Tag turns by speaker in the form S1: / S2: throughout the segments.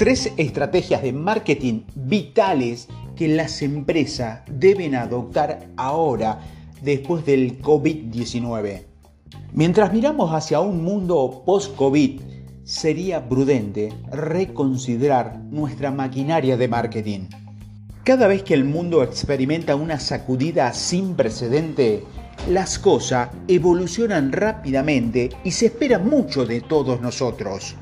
S1: Tres estrategias de marketing vitales que las empresas deben adoptar ahora después del COVID-19. Mientras miramos hacia un mundo post-COVID, sería prudente reconsiderar nuestra maquinaria de marketing. Cada vez que el mundo experimenta una sacudida sin precedente, las cosas evolucionan rápidamente y se espera mucho de todos nosotros.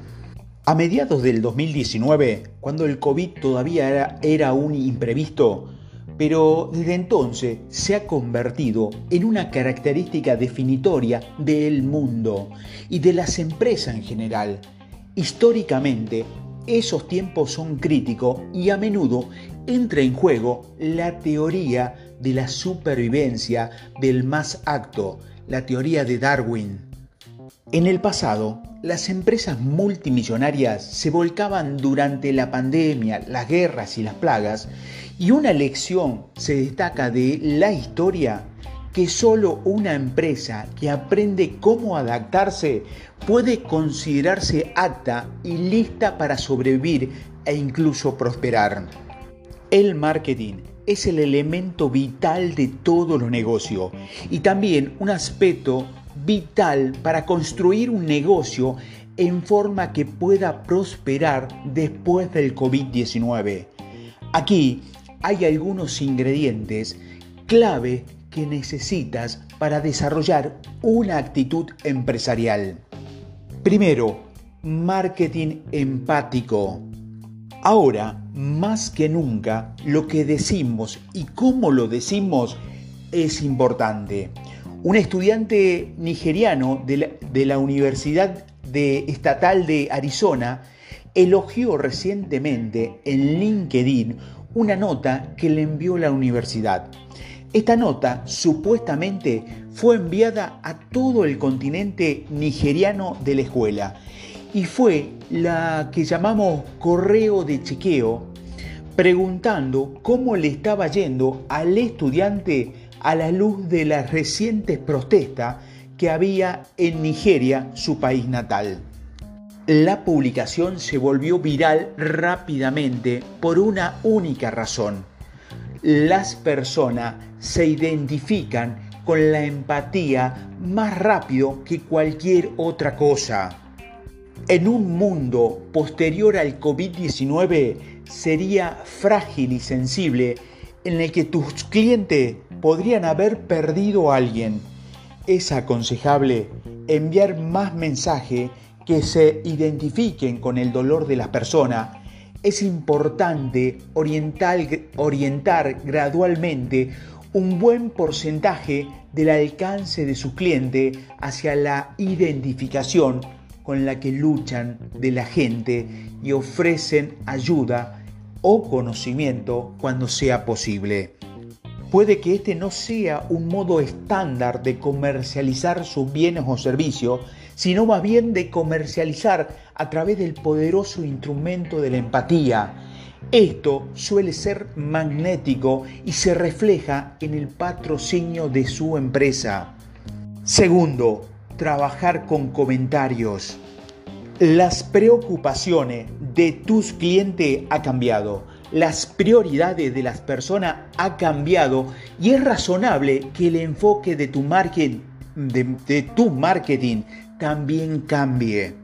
S1: A mediados del 2019, cuando el COVID todavía era, un imprevisto, pero desde entonces se ha convertido en una característica definitoria del mundo y de las empresas en general. Históricamente, esos tiempos son críticos y a menudo entra en juego la teoría de la supervivencia del más acto, la teoría de Darwin. En el pasado, las empresas multimillonarias se volcaban durante la pandemia, las guerras y las plagas, y una lección se destaca de la historia que solo una empresa que aprende cómo adaptarse puede considerarse apta y lista para sobrevivir e incluso prosperar. El marketing es el elemento vital de todo los negocio y también un aspecto vital para construir un negocio en forma que pueda prosperar después del COVID-19. Aquí hay algunos ingredientes clave que necesitas para desarrollar una actitud empresarial. Primero, marketing empático. Ahora, más que nunca, lo que decimos y cómo lo decimos es importante. Un estudiante nigeriano de la, Universidad Estatal de Arizona elogió recientemente en LinkedIn una nota que le envió la universidad. Esta nota supuestamente fue enviada a todo el continente nigeriano de la escuela y fue la que llamamos correo de chequeo preguntando cómo le estaba yendo al estudiante a la luz de las recientes protestas que había en Nigeria, su país natal. La publicación se volvió viral rápidamente por una única razón. Las personas se identifican con la empatía más rápido que cualquier otra cosa. En un mundo posterior al COVID-19 sería frágil y sensible en el que tus clientes podrían haber perdido a alguien. Es aconsejable enviar más mensajes que se identifiquen con el dolor de las personas. Es importante orientar, orientar gradualmente un buen porcentaje del alcance de su cliente hacia la identificación con la que luchan de la gente y ofrecen ayuda o conocimiento cuando sea posible. Puede que este no sea un modo estándar de comercializar sus bienes o servicios, sino más bien de comercializar a través del poderoso instrumento de la empatía. Esto suele ser magnético y se refleja en el patrocinio de su empresa. Segundo, trabajar con comentarios. Las preocupaciones de tus clientes ha cambiado las prioridades de las personas ha cambiado y es razonable que el enfoque de tu marketing, también cambie.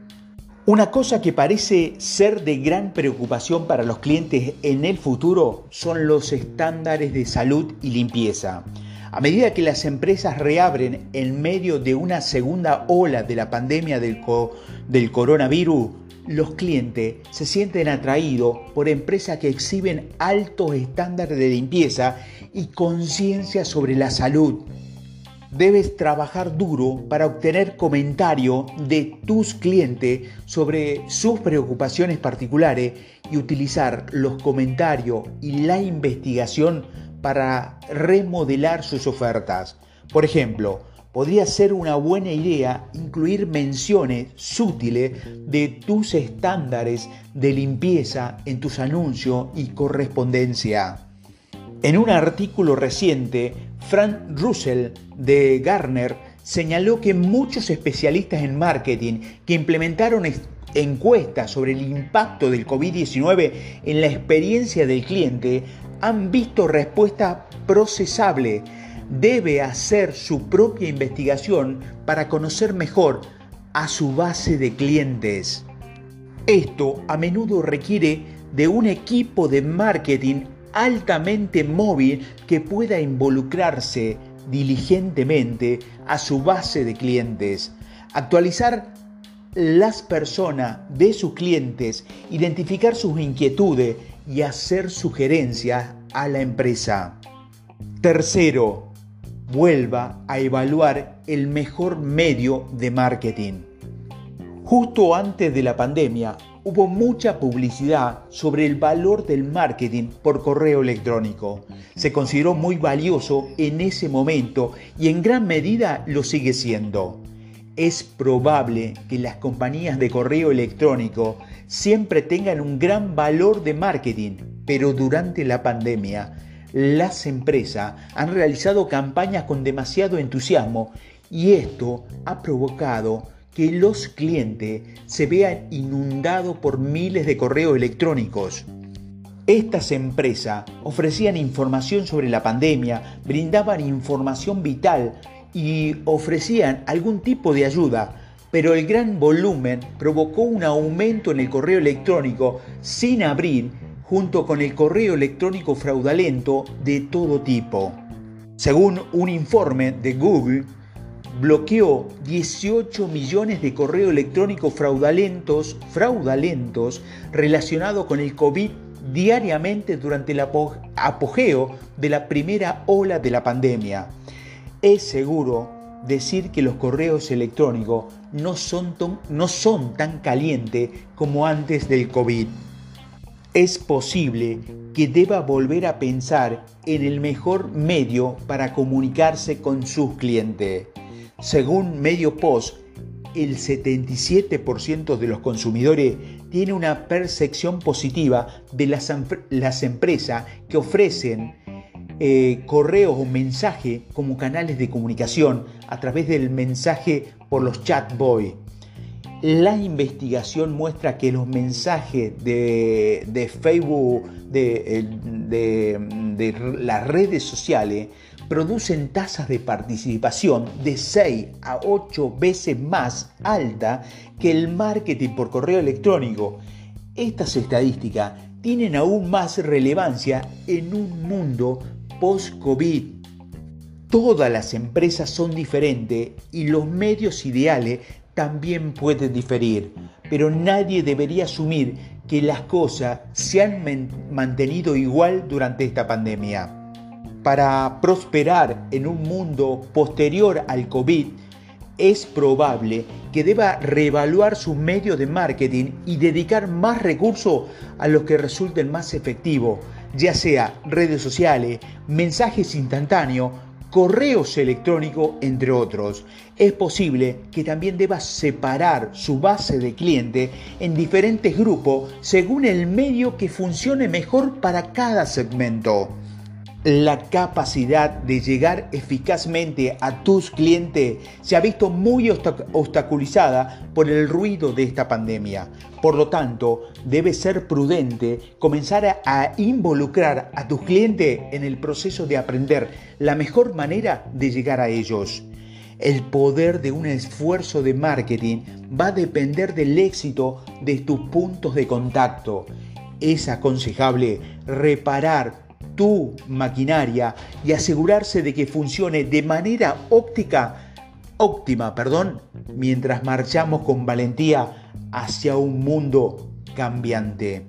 S1: Una cosa que parece ser de gran preocupación para los clientes en el futuro son los estándares de salud y limpieza. A medida que las empresas reabren en medio de una segunda ola de la pandemia del coronavirus, los clientes se sienten atraídos por empresas que exhiben altos estándares de limpieza y conciencia sobre la salud. Debes trabajar duro para obtener comentarios de tus clientes sobre sus preocupaciones particulares y utilizar los comentarios y la investigación para remodelar sus ofertas. Por ejemplo, podría ser una buena idea incluir menciones sutiles de tus estándares de limpieza en tus anuncios y correspondencia. En un artículo reciente, Frank Russell de Garner señaló que muchos especialistas en marketing que implementaron encuestas sobre el impacto del COVID-19 en la experiencia del cliente han visto respuesta procesable. Debe hacer su propia investigación para conocer mejor a su base de clientes. Esto a menudo requiere de un equipo de marketing altamente móvil que pueda involucrarse diligentemente a su base de clientes, actualizar las personas de sus clientes, identificar sus inquietudes y hacer sugerencias a la empresa. Tercero, vuelva a evaluar el mejor medio de marketing. Justo antes de la pandemia, hubo mucha publicidad sobre el valor del marketing por correo electrónico. Se consideró muy valioso en ese momento y en gran medida lo sigue siendo. Es probable que las compañías de correo electrónico siempre tengan un gran valor de marketing, pero durante la pandemia las empresas han realizado campañas con demasiado entusiasmo y esto ha provocado que los clientes se vean inundados por miles de correos electrónicos. Estas empresas ofrecían información sobre la pandemia, brindaban información vital y ofrecían algún tipo de ayuda, pero el gran volumen provocó un aumento en el correo electrónico sin abrir junto con el correo electrónico fraudulento de todo tipo. Según un informe de Google, bloqueó 18 millones de correos electrónicos fraudulentos, fraudulentos relacionados con el COVID diariamente durante el apogeo de la primera ola de la pandemia. Es seguro decir que los correos electrónicos no son, no son tan calientes como antes del COVID. Es posible que deba volver a pensar en el mejor medio para comunicarse con sus clientes. Según Medio Post, el 77% de los consumidores tiene una percepción positiva de las, las empresas que ofrecen eh, correos o mensajes como canales de comunicación a través del mensaje por los chatbots. La investigación muestra que los mensajes de, Facebook, de, las redes sociales, producen tasas de participación de 6 a 8 veces más alta que el marketing por correo electrónico. Estas estadísticas tienen aún más relevancia en un mundo post-COVID. Todas las empresas son diferentes y los medios ideales también pueden diferir, pero nadie debería asumir que las cosas se han mantenido igual durante esta pandemia. Para prosperar en un mundo posterior al COVID, es probable que deba reevaluar sus medios de marketing y dedicar más recursos a los que resulten más efectivos, ya sea redes sociales, mensajes instantáneos, correos electrónicos, entre otros. Es posible que también deba separar su base de cliente en diferentes grupos según el medio que funcione mejor para cada segmento. La capacidad de llegar eficazmente a tus clientes se ha visto muy obstaculizada por el ruido de esta pandemia. Por lo tanto, debes ser prudente, comenzar a involucrar a tus clientes en el proceso de aprender la mejor manera de llegar a ellos. El poder de un esfuerzo de marketing va a depender del éxito de tus puntos de contacto. Es aconsejable reparar tu maquinaria y asegurarse de que funcione de manera óptica, óptima, perdón, mientras marchamos con valentía hacia un mundo cambiante.